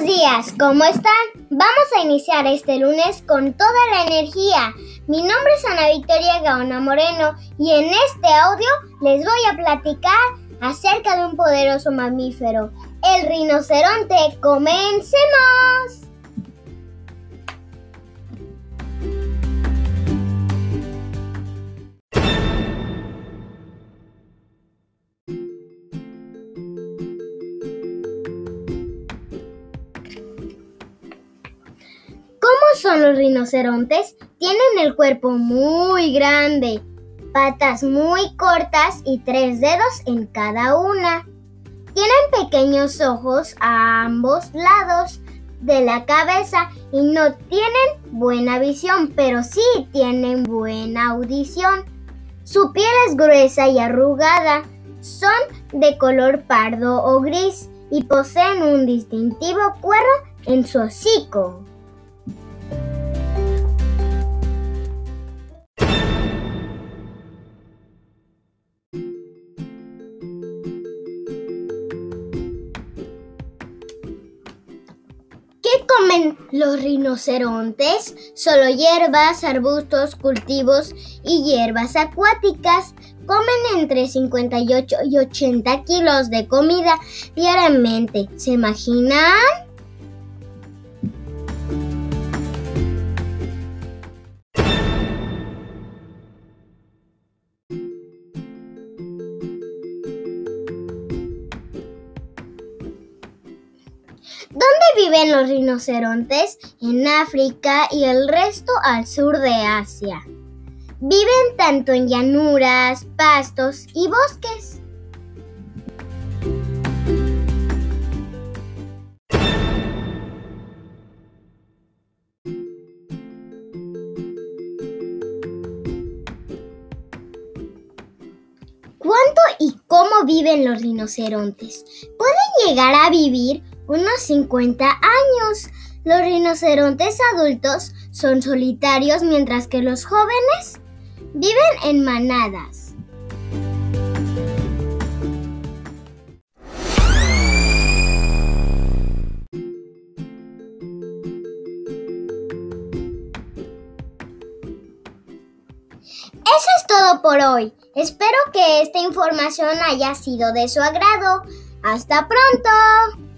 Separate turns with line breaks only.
Buenos días, ¿cómo están? Vamos a iniciar este lunes con toda la energía. Mi nombre es Ana Victoria Gaona Moreno y en este audio les voy a platicar acerca de un poderoso mamífero, el rinoceronte. ¡Comencemos! Los rinocerontes? Tienen el cuerpo muy grande, patas muy cortas y tres dedos en cada una. Tienen pequeños ojos a ambos lados de la cabeza y no tienen buena visión, pero sí tienen buena audición. Su piel es gruesa y arrugada, son de color pardo o gris y poseen un distintivo cuero en su hocico. Comen los rinocerontes? Solo hierbas, arbustos, cultivos y hierbas acuáticas. Comen entre 58 y 80 kilos de comida diariamente. ¿Se imaginan? ¿Dónde viven los rinocerontes? En África y el resto al sur de Asia. Viven tanto en llanuras, pastos y bosques. ¿Cuánto y cómo viven los rinocerontes? Pueden llegar a vivir unos 50 años. Los rinocerontes adultos son solitarios mientras que los jóvenes viven en manadas. Eso es todo por hoy. Espero que esta información haya sido de su agrado. ¡Hasta pronto!